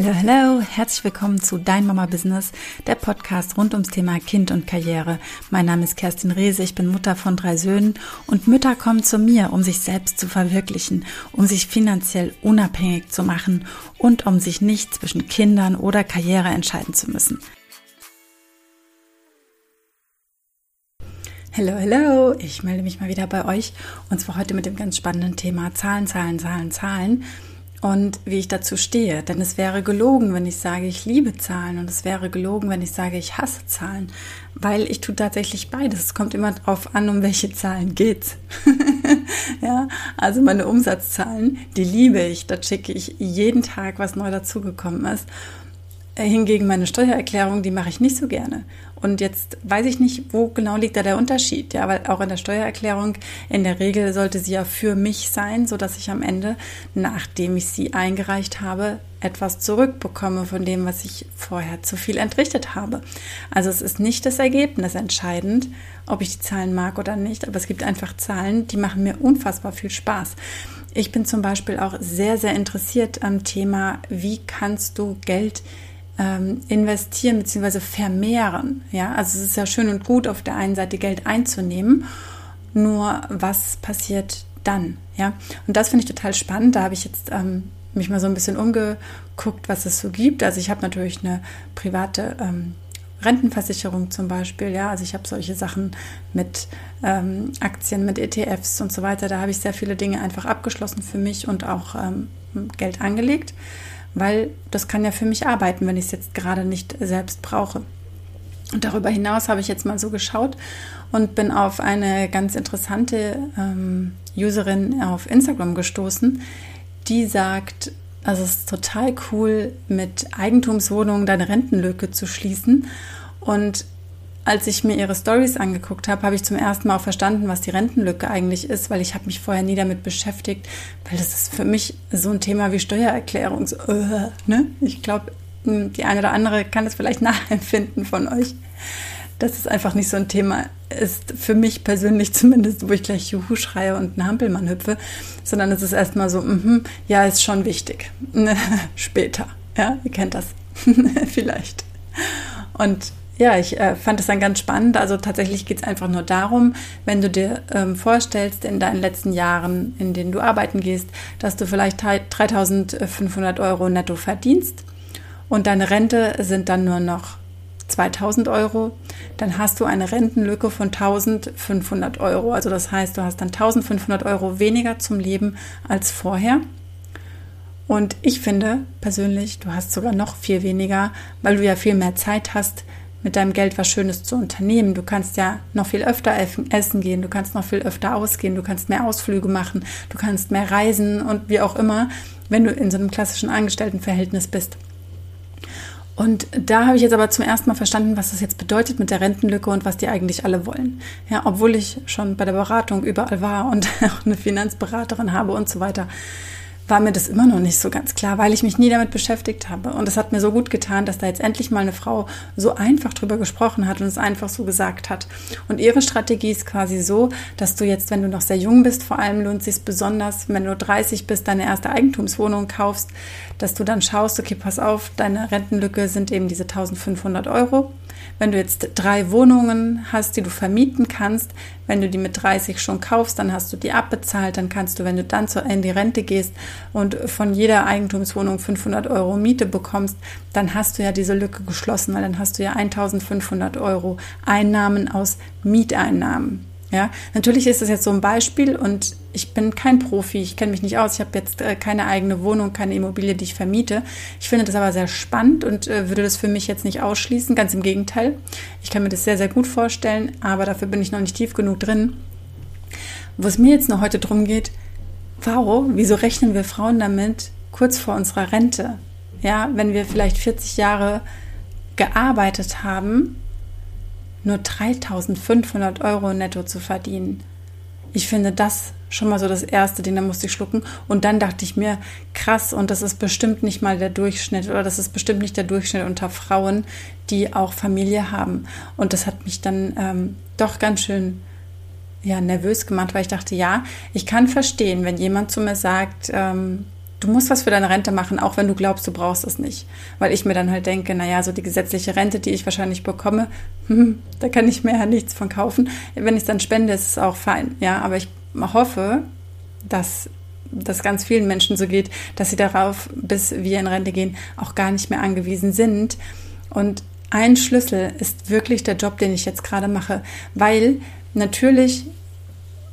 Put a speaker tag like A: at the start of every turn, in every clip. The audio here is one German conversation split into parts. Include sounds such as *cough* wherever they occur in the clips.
A: Hallo, hallo, herzlich willkommen zu Dein Mama Business, der Podcast rund ums Thema Kind und Karriere. Mein Name ist Kerstin Rehse, ich bin Mutter von drei Söhnen und Mütter kommen zu mir, um sich selbst zu verwirklichen, um sich finanziell unabhängig zu machen und um sich nicht zwischen Kindern oder Karriere entscheiden zu müssen. Hallo, hallo, ich melde mich mal wieder bei euch und zwar heute mit dem ganz spannenden Thema Zahlen, Zahlen, Zahlen, Zahlen und wie ich dazu stehe. Denn es wäre gelogen, wenn ich sage, ich liebe Zahlen und es wäre gelogen, wenn ich sage, ich hasse Zahlen, weil ich tue tatsächlich beides. Es kommt immer darauf an, um welche Zahlen geht's. *laughs* ja, also meine Umsatzzahlen, die liebe ich. Da schicke ich jeden Tag, was neu dazugekommen ist. Hingegen meine Steuererklärung, die mache ich nicht so gerne. Und jetzt weiß ich nicht, wo genau liegt da der Unterschied. Ja, weil auch in der Steuererklärung in der Regel sollte sie ja für mich sein, so dass ich am Ende, nachdem ich sie eingereicht habe, etwas zurückbekomme von dem, was ich vorher zu viel entrichtet habe. Also es ist nicht das Ergebnis entscheidend, ob ich die Zahlen mag oder nicht, aber es gibt einfach Zahlen, die machen mir unfassbar viel Spaß. Ich bin zum Beispiel auch sehr, sehr interessiert am Thema, wie kannst du Geld ähm, investieren bzw. vermehren. Ja, also es ist ja schön und gut, auf der einen Seite Geld einzunehmen, nur was passiert dann? Ja, und das finde ich total spannend. Da habe ich jetzt ähm, mich mal so ein bisschen umgeguckt, was es so gibt. Also ich habe natürlich eine private ähm, Rentenversicherung zum Beispiel, ja, also ich habe solche Sachen mit ähm, Aktien, mit ETFs und so weiter. Da habe ich sehr viele Dinge einfach abgeschlossen für mich und auch ähm, Geld angelegt weil das kann ja für mich arbeiten, wenn ich es jetzt gerade nicht selbst brauche. Und darüber hinaus habe ich jetzt mal so geschaut und bin auf eine ganz interessante ähm, Userin auf Instagram gestoßen, die sagt, also es ist total cool, mit Eigentumswohnungen deine Rentenlücke zu schließen. Und als ich mir ihre Stories angeguckt habe, habe ich zum ersten Mal auch verstanden, was die Rentenlücke eigentlich ist, weil ich habe mich vorher nie damit beschäftigt, weil das ist für mich so ein Thema wie Steuererklärung. So, uh, ne? Ich glaube, hm, die eine oder andere kann das vielleicht *laughs* nachempfinden von euch, dass es einfach nicht so ein Thema ist, für mich persönlich *laughs* zumindest, wo ich gleich Juhu schreie und einen Hampelmann hüpfe, sondern es ist erstmal so, mm ja, ist schon wichtig. *laughs* Später. Ja, ihr kennt das vielleicht. Und ja, ich äh, fand es dann ganz spannend. Also tatsächlich geht es einfach nur darum, wenn du dir ähm, vorstellst, in deinen letzten Jahren, in denen du arbeiten gehst, dass du vielleicht 3500 Euro netto verdienst und deine Rente sind dann nur noch 2000 Euro, dann hast du eine Rentenlücke von 1500 Euro. Also das heißt, du hast dann 1500 Euro weniger zum Leben als vorher. Und ich finde persönlich, du hast sogar noch viel weniger, weil du ja viel mehr Zeit hast, mit deinem Geld was Schönes zu unternehmen. Du kannst ja noch viel öfter essen gehen, du kannst noch viel öfter ausgehen, du kannst mehr Ausflüge machen, du kannst mehr reisen und wie auch immer, wenn du in so einem klassischen Angestelltenverhältnis bist. Und da habe ich jetzt aber zum ersten Mal verstanden, was das jetzt bedeutet mit der Rentenlücke und was die eigentlich alle wollen. Ja, obwohl ich schon bei der Beratung überall war und *laughs* auch eine Finanzberaterin habe und so weiter war mir das immer noch nicht so ganz klar, weil ich mich nie damit beschäftigt habe. Und es hat mir so gut getan, dass da jetzt endlich mal eine Frau so einfach drüber gesprochen hat und es einfach so gesagt hat. Und ihre Strategie ist quasi so, dass du jetzt, wenn du noch sehr jung bist, vor allem lohnt sich besonders, wenn du 30 bist, deine erste Eigentumswohnung kaufst, dass du dann schaust, okay, pass auf, deine Rentenlücke sind eben diese 1500 Euro. Wenn du jetzt drei Wohnungen hast, die du vermieten kannst, wenn du die mit 30 schon kaufst, dann hast du die abbezahlt, dann kannst du, wenn du dann in die Rente gehst und von jeder Eigentumswohnung 500 Euro Miete bekommst, dann hast du ja diese Lücke geschlossen, weil dann hast du ja 1500 Euro Einnahmen aus Mieteinnahmen. Ja, natürlich ist das jetzt so ein Beispiel und ich bin kein Profi, ich kenne mich nicht aus, ich habe jetzt äh, keine eigene Wohnung, keine Immobilie, die ich vermiete. Ich finde das aber sehr spannend und äh, würde das für mich jetzt nicht ausschließen, ganz im Gegenteil. Ich kann mir das sehr, sehr gut vorstellen, aber dafür bin ich noch nicht tief genug drin. Wo es mir jetzt noch heute drum geht, warum, wieso rechnen wir Frauen damit kurz vor unserer Rente? Ja, wenn wir vielleicht 40 Jahre gearbeitet haben nur 3500 Euro netto zu verdienen. Ich finde das schon mal so das erste Ding, da musste ich schlucken. Und dann dachte ich mir, krass, und das ist bestimmt nicht mal der Durchschnitt oder das ist bestimmt nicht der Durchschnitt unter Frauen, die auch Familie haben. Und das hat mich dann ähm, doch ganz schön ja, nervös gemacht, weil ich dachte, ja, ich kann verstehen, wenn jemand zu mir sagt, ähm, du musst was für deine Rente machen, auch wenn du glaubst, du brauchst es nicht. Weil ich mir dann halt denke, naja, so die gesetzliche Rente, die ich wahrscheinlich bekomme, *laughs* da kann ich mir ja nichts von kaufen. Wenn ich es dann spende, ist es auch fein. Ja, aber ich hoffe, dass das ganz vielen Menschen so geht, dass sie darauf, bis wir in Rente gehen, auch gar nicht mehr angewiesen sind. Und ein Schlüssel ist wirklich der Job, den ich jetzt gerade mache, weil natürlich,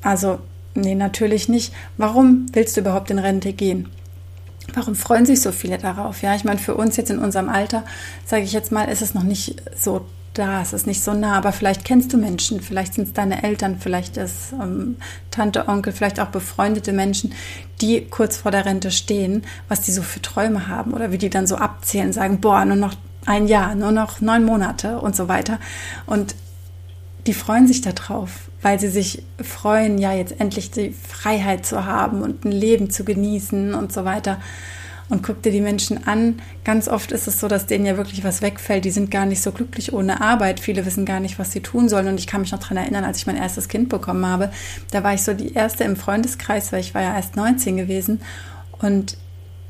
A: also nee, natürlich nicht. Warum willst du überhaupt in Rente gehen? Warum freuen sich so viele darauf? Ja, ich meine, für uns jetzt in unserem Alter, sage ich jetzt mal, ist es noch nicht so da, es ist nicht so nah, aber vielleicht kennst du Menschen, vielleicht sind es deine Eltern, vielleicht ist ähm, Tante, Onkel, vielleicht auch befreundete Menschen, die kurz vor der Rente stehen, was die so für Träume haben oder wie die dann so abzählen, sagen, boah, nur noch ein Jahr, nur noch neun Monate und so weiter. Und die freuen sich darauf, weil sie sich freuen, ja, jetzt endlich die Freiheit zu haben und ein Leben zu genießen und so weiter. Und guck dir die Menschen an. Ganz oft ist es so, dass denen ja wirklich was wegfällt. Die sind gar nicht so glücklich ohne Arbeit. Viele wissen gar nicht, was sie tun sollen. Und ich kann mich noch daran erinnern, als ich mein erstes Kind bekommen habe. Da war ich so die erste im Freundeskreis, weil ich war ja erst 19 gewesen. Und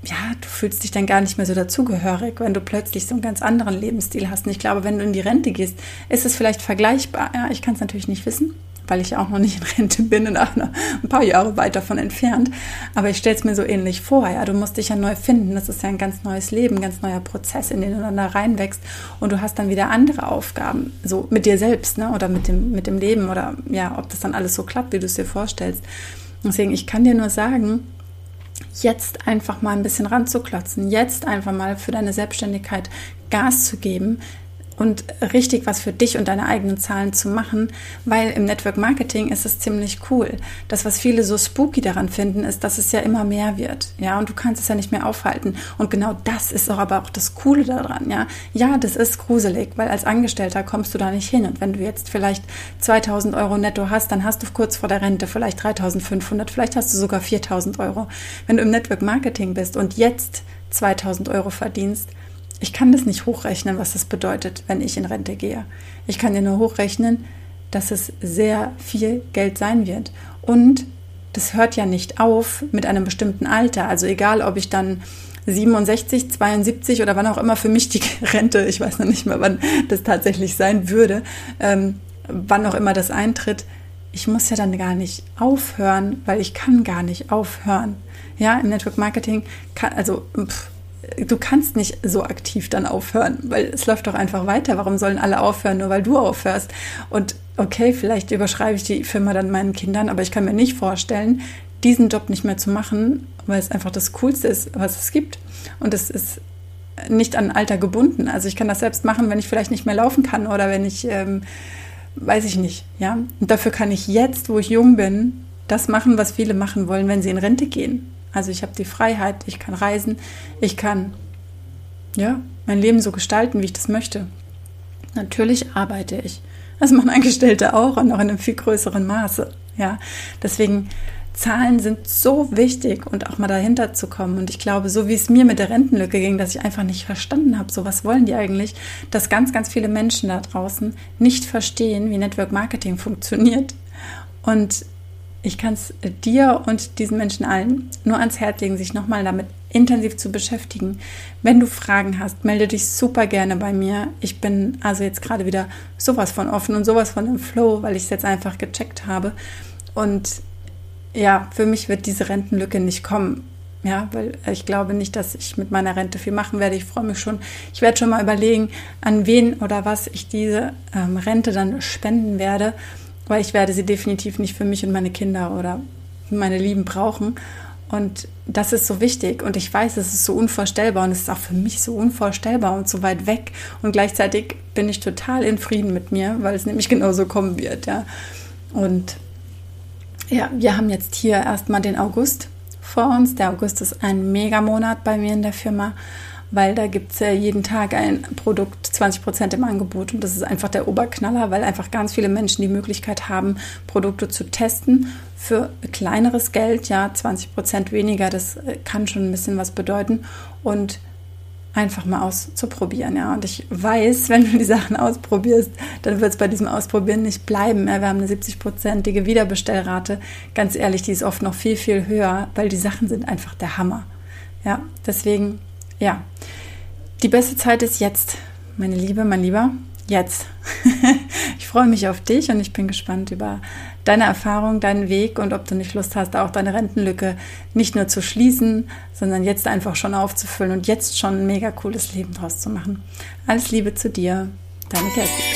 A: ja, du fühlst dich dann gar nicht mehr so dazugehörig, wenn du plötzlich so einen ganz anderen Lebensstil hast. Und ich glaube, wenn du in die Rente gehst, ist es vielleicht vergleichbar. Ja, ich kann es natürlich nicht wissen, weil ich auch noch nicht in Rente bin und auch noch ein paar Jahre weit davon entfernt. Aber ich stelle es mir so ähnlich vor. Ja, du musst dich ja neu finden. Das ist ja ein ganz neues Leben, ganz neuer Prozess, in den du dann da reinwächst. Und du hast dann wieder andere Aufgaben, so mit dir selbst, ne? oder mit dem, mit dem Leben oder ja, ob das dann alles so klappt, wie du es dir vorstellst. Deswegen, ich kann dir nur sagen, jetzt einfach mal ein bisschen ranzuklotzen, jetzt einfach mal für deine Selbstständigkeit Gas zu geben, und richtig was für dich und deine eigenen Zahlen zu machen, weil im Network Marketing ist es ziemlich cool. Das, was viele so spooky daran finden, ist, dass es ja immer mehr wird, ja, und du kannst es ja nicht mehr aufhalten. Und genau das ist auch aber auch das Coole daran, ja. Ja, das ist gruselig, weil als Angestellter kommst du da nicht hin. Und wenn du jetzt vielleicht 2000 Euro netto hast, dann hast du kurz vor der Rente vielleicht 3500, vielleicht hast du sogar 4000 Euro. Wenn du im Network Marketing bist und jetzt 2000 Euro verdienst, ich kann das nicht hochrechnen, was das bedeutet, wenn ich in Rente gehe. Ich kann dir nur hochrechnen, dass es sehr viel Geld sein wird. Und das hört ja nicht auf mit einem bestimmten Alter. Also egal, ob ich dann 67, 72 oder wann auch immer für mich die *laughs* Rente, ich weiß noch nicht mehr, wann das tatsächlich sein würde, ähm, wann auch immer das eintritt, ich muss ja dann gar nicht aufhören, weil ich kann gar nicht aufhören. Ja, im Network Marketing kann, also pff, du kannst nicht so aktiv dann aufhören, weil es läuft doch einfach weiter. Warum sollen alle aufhören, nur weil du aufhörst? Und okay, vielleicht überschreibe ich die Firma dann meinen Kindern, aber ich kann mir nicht vorstellen, diesen Job nicht mehr zu machen, weil es einfach das Coolste ist, was es gibt. Und es ist nicht an Alter gebunden. Also ich kann das selbst machen, wenn ich vielleicht nicht mehr laufen kann oder wenn ich, ähm, weiß ich nicht, ja. Und dafür kann ich jetzt, wo ich jung bin, das machen, was viele machen wollen, wenn sie in Rente gehen. Also ich habe die Freiheit, ich kann reisen, ich kann ja, mein Leben so gestalten, wie ich das möchte. Natürlich arbeite ich. Das machen Angestellte auch und noch in einem viel größeren Maße. Ja, deswegen Zahlen sind so wichtig und auch mal dahinter zu kommen. Und ich glaube, so wie es mir mit der Rentenlücke ging, dass ich einfach nicht verstanden habe, so was wollen die eigentlich, dass ganz, ganz viele Menschen da draußen nicht verstehen, wie Network Marketing funktioniert. Und ich kann es dir und diesen Menschen allen nur ans Herz legen, sich nochmal damit intensiv zu beschäftigen. Wenn du Fragen hast, melde dich super gerne bei mir. Ich bin also jetzt gerade wieder sowas von offen und sowas von im Flow, weil ich es jetzt einfach gecheckt habe. Und ja, für mich wird diese Rentenlücke nicht kommen. Ja, weil ich glaube nicht, dass ich mit meiner Rente viel machen werde. Ich freue mich schon. Ich werde schon mal überlegen, an wen oder was ich diese ähm, Rente dann spenden werde weil ich werde sie definitiv nicht für mich und meine Kinder oder meine Lieben brauchen. Und das ist so wichtig. Und ich weiß, es ist so unvorstellbar und es ist auch für mich so unvorstellbar und so weit weg. Und gleichzeitig bin ich total in Frieden mit mir, weil es nämlich *laughs* genauso kommen wird. Ja. Und ja, wir haben jetzt hier erstmal den August vor uns. Der August ist ein Megamonat bei mir in der Firma weil da gibt es ja jeden Tag ein Produkt 20 Prozent im Angebot und das ist einfach der Oberknaller, weil einfach ganz viele Menschen die Möglichkeit haben, Produkte zu testen für kleineres Geld, ja, 20 Prozent weniger, das äh, kann schon ein bisschen was bedeuten und einfach mal auszuprobieren, ja. Und ich weiß, wenn du die Sachen ausprobierst, dann wird es bei diesem Ausprobieren nicht bleiben. Ja, wir haben eine 70-prozentige Wiederbestellrate. Ganz ehrlich, die ist oft noch viel, viel höher, weil die Sachen sind einfach der Hammer. Ja, deswegen, ja, die beste Zeit ist jetzt, meine Liebe, mein Lieber, jetzt. *laughs* ich freue mich auf dich und ich bin gespannt über deine Erfahrung, deinen Weg und ob du nicht Lust hast, auch deine Rentenlücke nicht nur zu schließen, sondern jetzt einfach schon aufzufüllen und jetzt schon ein mega cooles Leben draus zu machen. Alles Liebe zu dir, deine Kerstin.